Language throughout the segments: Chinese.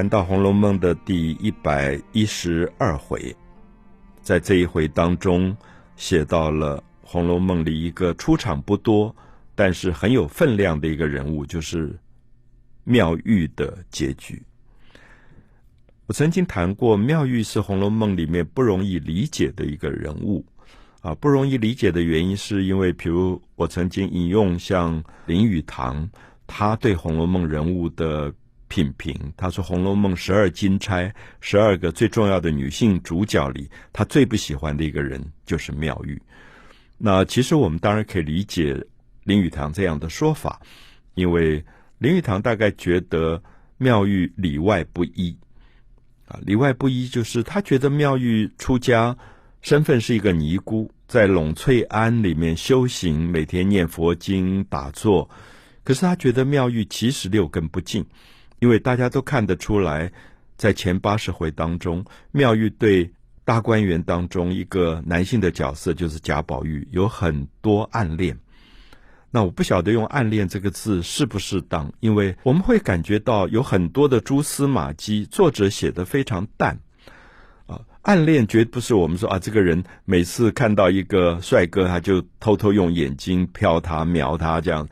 谈到《红楼梦》的第一百一十二回，在这一回当中，写到了《红楼梦》里一个出场不多，但是很有分量的一个人物，就是妙玉的结局。我曾经谈过，妙玉是《红楼梦》里面不容易理解的一个人物。啊，不容易理解的原因，是因为，比如我曾经引用像林语堂，他对《红楼梦》人物的品评，他说，《红楼梦》十二金钗，十二个最重要的女性主角里，他最不喜欢的一个人就是妙玉。那其实我们当然可以理解林语堂这样的说法，因为林语堂大概觉得妙玉里外不一，啊，里外不一就是他觉得妙玉出家。身份是一个尼姑，在栊翠庵里面修行，每天念佛经、打坐。可是他觉得妙玉其实六根不净，因为大家都看得出来，在前八十回当中，妙玉对大观园当中一个男性的角色，就是贾宝玉，有很多暗恋。那我不晓得用“暗恋”这个字适不适当，因为我们会感觉到有很多的蛛丝马迹，作者写的非常淡。啊暗恋绝不是我们说啊，这个人每次看到一个帅哥，他就偷偷用眼睛瞟他、瞄他这样。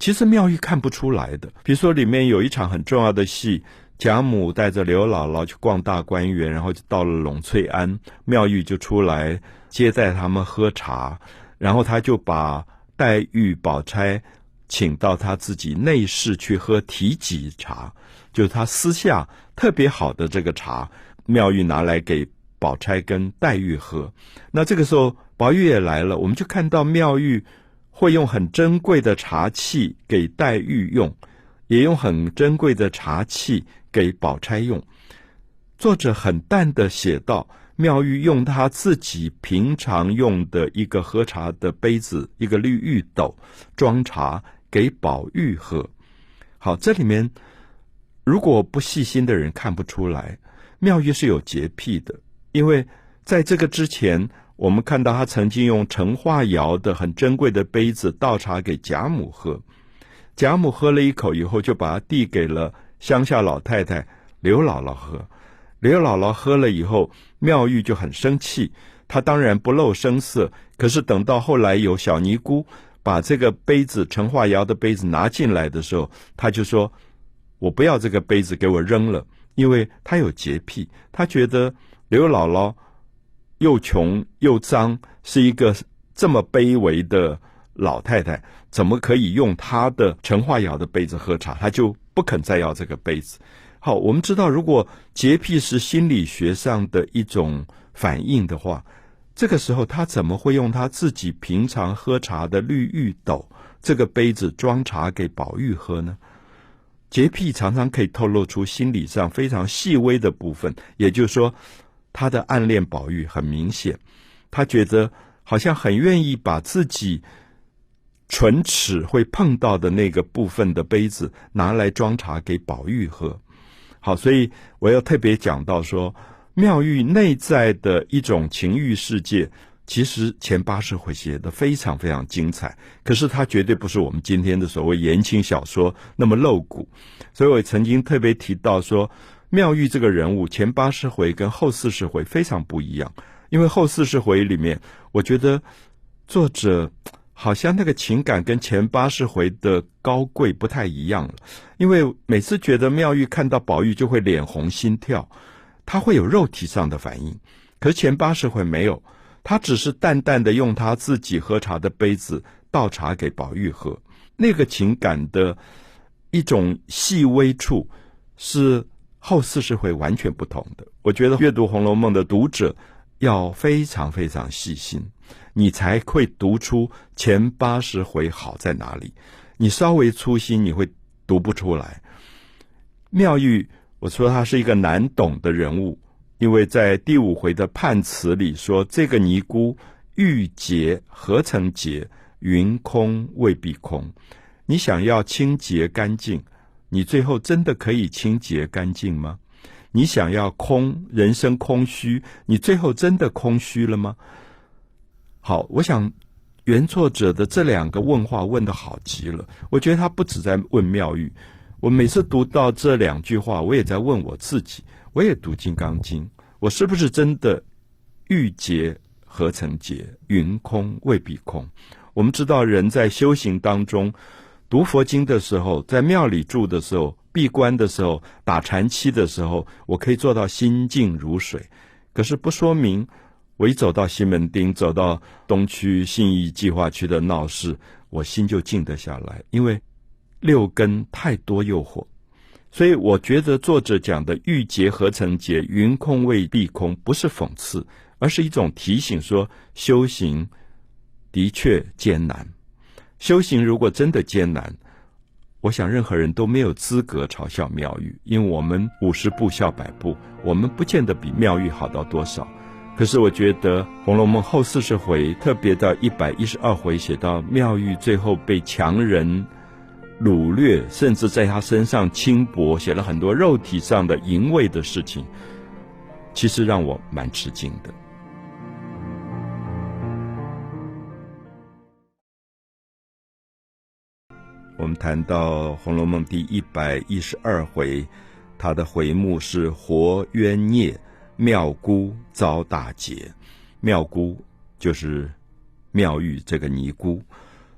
其实妙玉看不出来的。比如说，里面有一场很重要的戏，贾母带着刘姥姥去逛大观园，然后就到了栊翠庵，妙玉就出来接待他们喝茶，然后他就把黛玉、宝钗请到他自己内室去喝提己茶，就是他私下特别好的这个茶，妙玉拿来给。宝钗跟黛玉喝，那这个时候宝玉也来了，我们就看到妙玉会用很珍贵的茶器给黛玉用，也用很珍贵的茶器给宝钗用。作者很淡的写道：妙玉用她自己平常用的一个喝茶的杯子，一个绿玉斗装茶给宝玉喝。好，这里面如果不细心的人看不出来，妙玉是有洁癖的。因为在这个之前，我们看到他曾经用陈化窑的很珍贵的杯子倒茶给贾母喝，贾母喝了一口以后，就把它递给了乡下老太太刘姥姥喝。刘姥姥喝了以后，妙玉就很生气，她当然不露声色。可是等到后来有小尼姑把这个杯子陈化窑的杯子拿进来的时候，她就说：“我不要这个杯子，给我扔了，因为她有洁癖，她觉得。”刘姥姥又穷又脏，是一个这么卑微的老太太，怎么可以用她的陈化窑的杯子喝茶？她就不肯再要这个杯子。好，我们知道，如果洁癖是心理学上的一种反应的话，这个时候她怎么会用她自己平常喝茶的绿玉斗这个杯子装茶给宝玉喝呢？洁癖常常可以透露出心理上非常细微的部分，也就是说。他的暗恋宝玉很明显，他觉得好像很愿意把自己唇齿会碰到的那个部分的杯子拿来装茶给宝玉喝。好，所以我要特别讲到说，妙玉内在的一种情欲世界，其实前八十回写的非常非常精彩。可是它绝对不是我们今天的所谓言情小说那么露骨。所以我曾经特别提到说。妙玉这个人物前八十回跟后四十回非常不一样，因为后四十回里面，我觉得作者好像那个情感跟前八十回的高贵不太一样了。因为每次觉得妙玉看到宝玉就会脸红心跳，他会有肉体上的反应，可是前八十回没有，他只是淡淡的用他自己喝茶的杯子倒茶给宝玉喝，那个情感的一种细微处是。后四十回完全不同的，我觉得阅读《红楼梦》的读者要非常非常细心，你才会读出前八十回好在哪里。你稍微粗心，你会读不出来。妙玉，我说他是一个难懂的人物，因为在第五回的判词里说，这个尼姑玉洁何曾洁？云空未必空。你想要清洁干净。你最后真的可以清洁干净吗？你想要空人生空虚，你最后真的空虚了吗？好，我想原作者的这两个问话问的好极了。我觉得他不止在问妙玉，我每次读到这两句话，我也在问我自己：我也读《金刚经》，我是不是真的欲结何曾结？云空未必空。我们知道，人在修行当中读佛经的时候，在庙里住的时候，闭关的时候，打禅期的时候，我可以做到心静如水。可是不说明，我一走到西门町，走到东区信义计划区的闹市，我心就静得下来，因为。六根太多诱惑，所以我觉得作者讲的“欲结何曾结，云空未必空”不是讽刺，而是一种提醒，说修行的确艰难。修行如果真的艰难，我想任何人都没有资格嘲笑妙玉，因为我们五十步笑百步，我们不见得比妙玉好到多少。可是我觉得《红楼梦》后四十回，特别到一百一十二回，写到妙玉最后被强人。掳掠，甚至在他身上轻薄，写了很多肉体上的淫秽的事情，其实让我蛮吃惊的。我们谈到《红楼梦》第一百一十二回，它的回目是“活冤孽，妙姑遭大劫”。妙姑就是妙玉这个尼姑。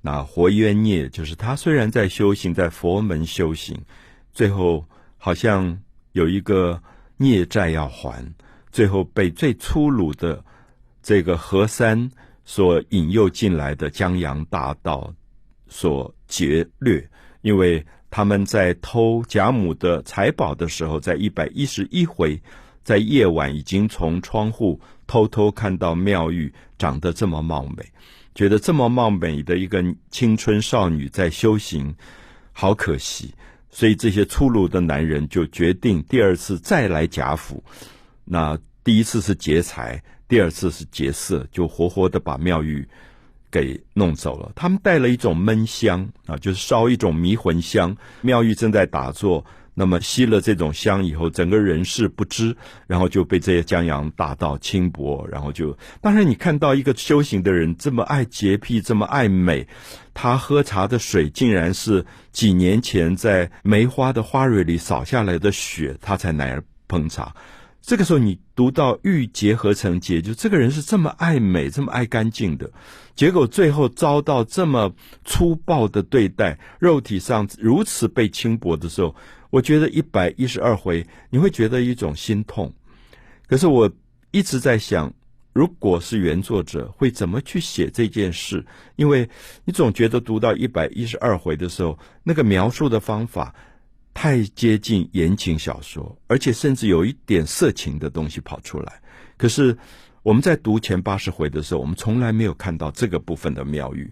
那活冤孽就是他，虽然在修行，在佛门修行，最后好像有一个孽债要还，最后被最粗鲁的这个何三所引诱进来的江洋大盗所劫掠，因为他们在偷贾母的财宝的时候，在一百一十一回，在夜晚已经从窗户偷偷看到妙玉长得这么貌美。觉得这么貌美的一个青春少女在修行，好可惜。所以这些粗鲁的男人就决定第二次再来贾府。那第一次是劫财，第二次是劫色，就活活的把妙玉给弄走了。他们带了一种闷香啊，就是烧一种迷魂香。妙玉正在打坐。那么吸了这种香以后，整个人事不知，然后就被这些江洋大盗轻薄，然后就当然你看到一个修行的人这么爱洁癖，这么爱美，他喝茶的水竟然是几年前在梅花的花蕊里扫下来的雪，他才来烹茶。这个时候你读到欲结合成结，就这个人是这么爱美，这么爱干净的，结果最后遭到这么粗暴的对待，肉体上如此被轻薄的时候。我觉得一百一十二回，你会觉得一种心痛。可是我一直在想，如果是原作者会怎么去写这件事？因为你总觉得读到一百一十二回的时候，那个描述的方法太接近言情小说，而且甚至有一点色情的东西跑出来。可是我们在读前八十回的时候，我们从来没有看到这个部分的妙语，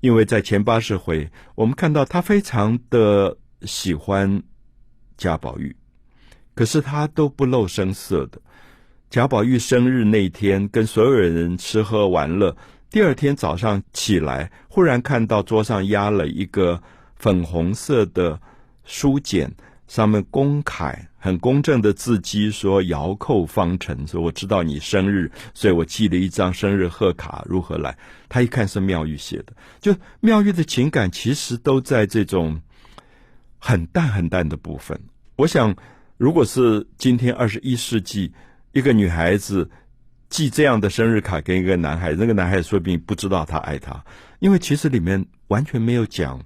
因为在前八十回，我们看到他非常的喜欢。贾宝玉，可是他都不露声色的。贾宝玉生日那天，跟所有人吃喝玩乐。第二天早上起来，忽然看到桌上压了一个粉红色的书简，上面公楷很公正的字迹，说“遥叩方辰”，说我知道你生日，所以我寄了一张生日贺卡。如何来？他一看是妙玉写的，就妙玉的情感其实都在这种。很淡很淡的部分，我想，如果是今天二十一世纪，一个女孩子寄这样的生日卡给一个男孩，那个男孩说不定不知道他爱她，因为其实里面完全没有讲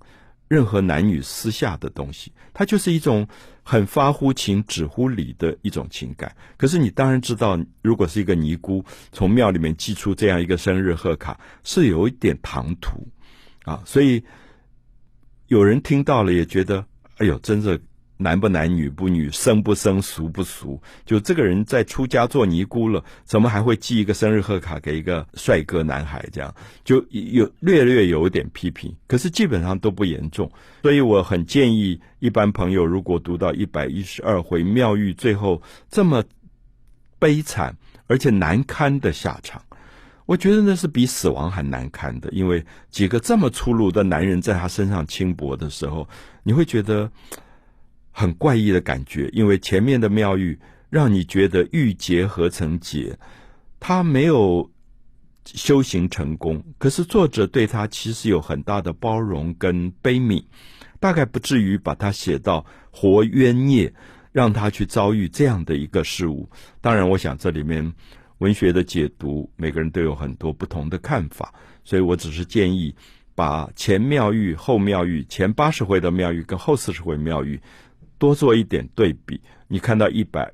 任何男女私下的东西，它就是一种很发乎情止乎礼的一种情感。可是你当然知道，如果是一个尼姑从庙里面寄出这样一个生日贺卡，是有一点唐突啊，所以有人听到了也觉得。哎呦，真是男不男女不女，生不生俗不俗。就这个人在出家做尼姑了，怎么还会寄一个生日贺卡给一个帅哥男孩？这样就有略略有一点批评，可是基本上都不严重。所以我很建议一般朋友，如果读到一百一十二回妙玉最后这么悲惨而且难堪的下场。我觉得那是比死亡还难堪的，因为几个这么粗鲁的男人在他身上轻薄的时候，你会觉得很怪异的感觉。因为前面的妙玉让你觉得玉结何曾结，他没有修行成功，可是作者对他其实有很大的包容跟悲悯。大概不至于把他写到活冤孽，让他去遭遇这样的一个事物。当然，我想这里面文学的解读，每个人都有很多不同的看法，所以我只是建议把前妙玉、后妙玉、前八十回的妙玉跟后四十回妙玉多做一点对比，你看到一百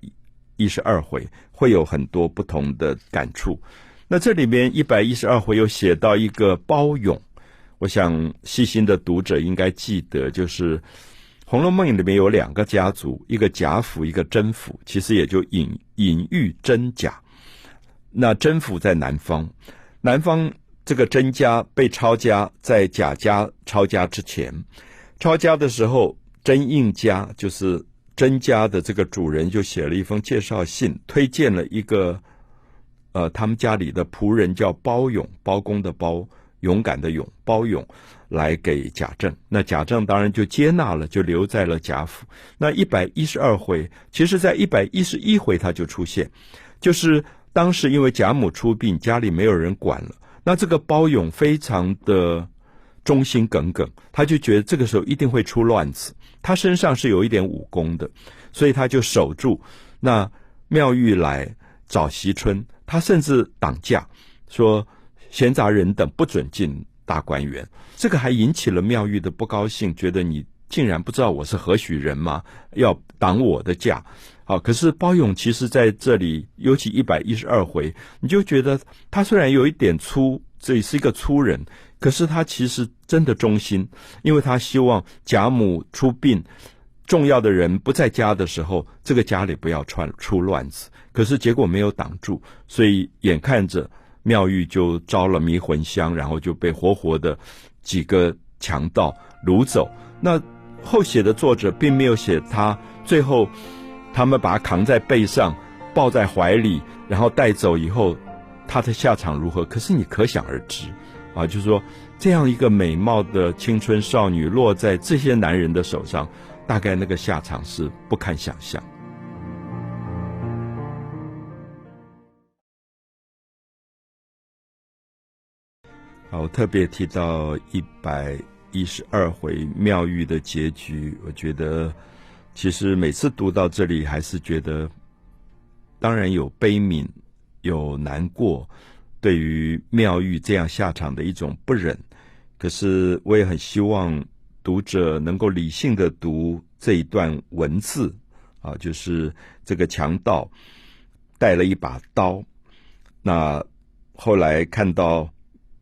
一十二回会有很多不同的感触。那这里面一百一十二回又写到一个包勇，我想细心的读者应该记得，就是《红楼梦》里面有两个家族，一个贾府，一个甄府，其实也就隐隐喻真假。那甄府在南方，南方这个甄家被抄家，在贾家抄家之前，抄家的时候，甄应家就是甄家的这个主人就写了一封介绍信，推荐了一个。呃，他们家里的仆人叫包勇，包公的包，勇敢的勇，包勇来给贾政。那贾政当然就接纳了，就留在了贾府。那一百一十二回，其实在一百一十一回他就出现，就是当时因为贾母出殡，家里没有人管了。那这个包勇非常的忠心耿耿，他就觉得这个时候一定会出乱子。他身上是有一点武功的，所以他就守住。那妙玉来找惜春。他甚至挡驾，说闲杂人等不准进大观园。这个还引起了妙玉的不高兴，觉得你竟然不知道我是何许人吗？要挡我的驾。好，可是包勇其实在这里，尤其一百一十二回，你就觉得他虽然有一点粗，这里是一个粗人，可是他其实真的忠心，因为他希望贾母出殡。重要的人不在家的时候，这个家里不要传出乱子。可是结果没有挡住，所以眼看着妙玉就招了迷魂香，然后就被活活的几个强盗掳走。那后写的作者并没有写他最后他们把他扛在背上，抱在怀里，然后带走以后他的下场如何？可是你可想而知啊，就是说这样一个美貌的青春少女落在这些男人的手上。大概那个下场是不堪想象。好，我特别提到一百一十二回妙玉的结局，我觉得其实每次读到这里，还是觉得当然有悲悯，有难过，对于妙玉这样下场的一种不忍。可是我也很希望。读者能够理性的读这一段文字，啊，就是这个强盗带了一把刀，那后来看到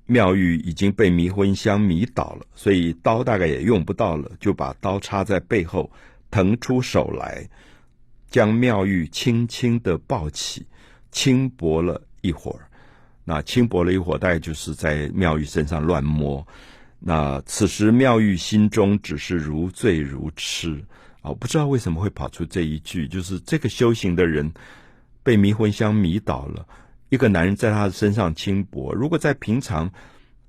妙玉已经被迷魂香迷倒了，所以刀大概也用不到了，就把刀插在背后，腾出手来，将妙玉轻轻的抱起，轻薄了一会儿，那轻薄了一会儿，大概就是在妙玉身上乱摸。那此时妙玉心中只是如醉如痴啊！不知道为什么会跑出这一句，就是这个修行的人被迷魂香迷倒了，一个男人在他的身上轻薄。如果在平常，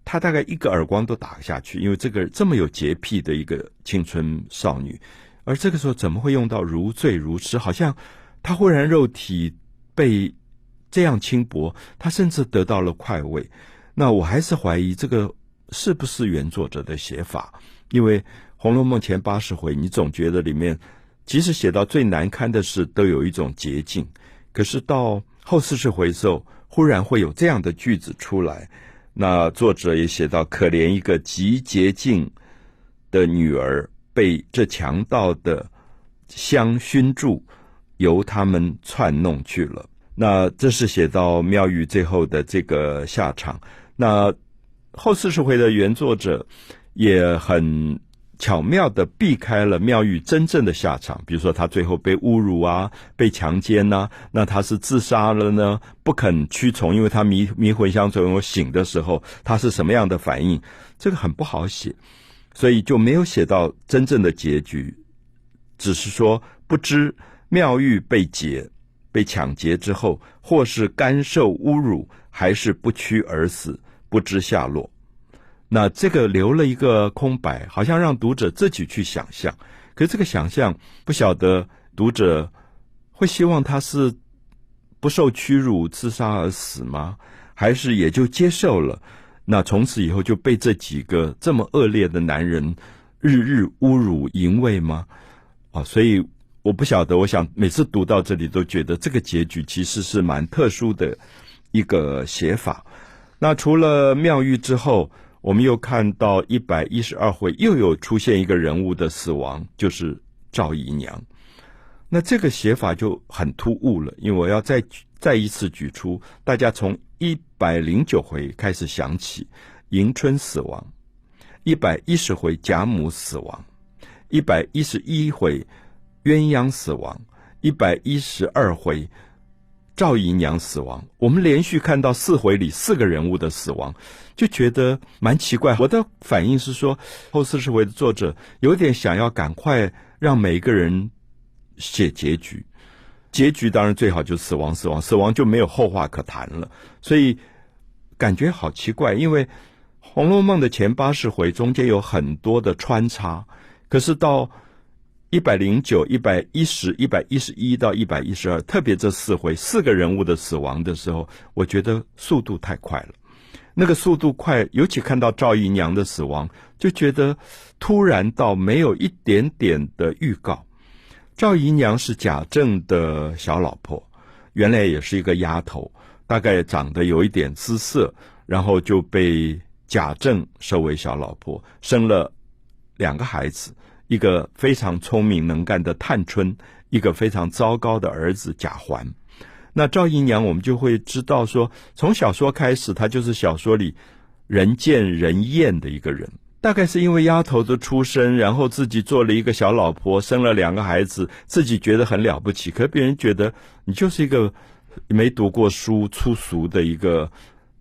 他大概一个耳光都打下去，因为这个这么有洁癖的一个青春少女，而这个时候怎么会用到如醉如痴？好像他忽然肉体被这样轻薄，他甚至得到了快慰。那我还是怀疑这个。是不是原作者的写法？因为《红楼梦》前八十回，你总觉得里面，即使写到最难堪的事，都有一种捷径。可是到后四十回时候，忽然会有这样的句子出来。那作者也写到：可怜一个极洁净的女儿，被这强盗的香熏住，由他们串弄去了。那这是写到妙玉最后的这个下场。那。后四十回的原作者也很巧妙的避开了妙玉真正的下场，比如说他最后被侮辱啊，被强奸呐，那他是自杀了呢？不肯屈从，因为他迷迷魂香最后醒的时候，他是什么样的反应？这个很不好写，所以就没有写到真正的结局，只是说不知妙玉被劫、被抢劫之后，或是甘受侮辱，还是不屈而死。不知下落，那这个留了一个空白，好像让读者自己去想象。可是这个想象不晓得读者会希望他是不受屈辱自杀而死吗？还是也就接受了？那从此以后就被这几个这么恶劣的男人日日侮辱淫秽吗？啊，所以我不晓得。我想每次读到这里，都觉得这个结局其实是蛮特殊的一个写法。那除了妙玉之后，我们又看到一百一十二回又有出现一个人物的死亡，就是赵姨娘。那这个写法就很突兀了，因为我要再再一次举出，大家从一百零九回开始想起，迎春死亡，一百一十回贾母死亡，一百一十一回鸳鸯死亡，一百一十二回赵姨娘死亡。我们连续看到四回里四个人物的死亡，就觉得蛮奇怪。我的反应是说，后四十回的作者有点想要赶快让每一个人。写结局，结局当然最好就死亡，死亡，死亡就没有后话可谈了。所以感觉好奇怪，因为《红楼梦》的前八十回中间有很多的穿插，可是到一百零九、一百一十、一百一十一到一百一十二，特别这四回四个人物的死亡的时候，我觉得速度太快了。那个速度快，尤其看到赵姨娘的死亡，就觉得突然到没有一点点的预告。赵姨娘是贾政的小老婆，原来也是一个丫头，大概长得有一点姿色，然后就被贾政收为小老婆，生了两个孩子，一个非常聪明能干的探春，一个非常糟糕的儿子贾环。那赵姨娘，我们就会知道说，从小说开始，她就是小说里人见人厌的一个人。大概是因为丫头的出身，然后自己做了一个小老婆，生了两个孩子，自己觉得很了不起。可别人觉得你就是一个没读过书、粗俗的一个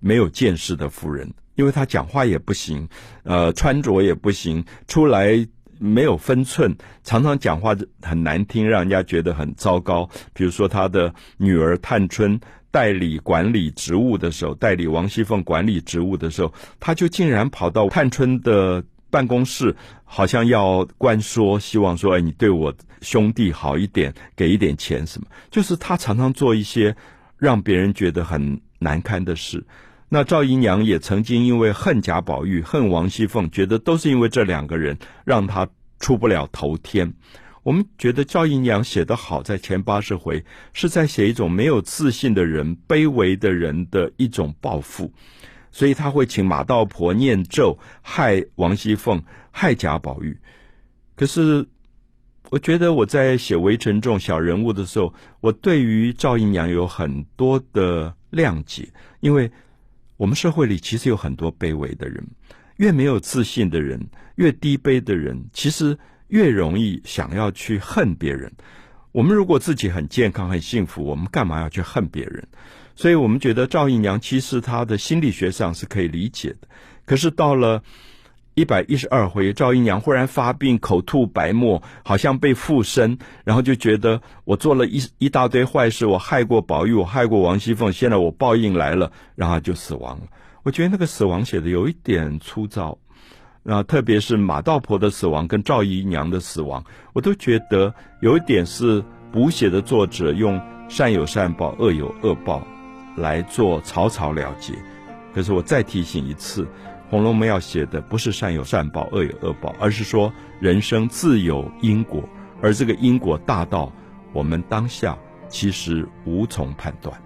没有见识的妇人，因为她讲话也不行，呃，穿着也不行，出来没有分寸，常常讲话很难听，让人家觉得很糟糕。比如说他的女儿探春。代理管理职务的时候，代理王熙凤管理职务的时候，他就竟然跑到探春的办公室，好像要关说，希望说：“哎，你对我兄弟好一点，给一点钱什么。”就是他常常做一些让别人觉得很难堪的事。那赵姨娘也曾经因为恨贾宝玉、恨王熙凤，觉得都是因为这两个人让她出不了头天。我们觉得赵姨娘写得好，在前八十回是在写一种没有自信的人、卑微的人的一种报复，所以他会请马道婆念咒害王熙凤、害贾宝玉。可是，我觉得我在写围城这种小人物的时候，我对于赵姨娘有很多的谅解，因为我们社会里其实有很多卑微的人，越没有自信的人，越低卑的人，其实。越容易想要去恨别人。我们如果自己很健康、很幸福，我们干嘛要去恨别人？所以我们觉得赵姨娘其实她的心理学上是可以理解的。可是到了一百一十二回，赵姨娘忽然发病，口吐白沫，好像被附身，然后就觉得我做了一一大堆坏事，我害过宝玉，我害过王熙凤，现在我报应来了，然后就死亡了。我觉得那个死亡写的有一点粗糙。那特别是马道婆的死亡跟赵姨娘的死亡，我都觉得有一点是补写的作者用善有善报、恶有恶报来做草草了结。可是我再提醒一次，《红楼梦》要写的不是善有善报、恶有恶报，而是说人生自有因果，而这个因果大到我们当下其实无从判断。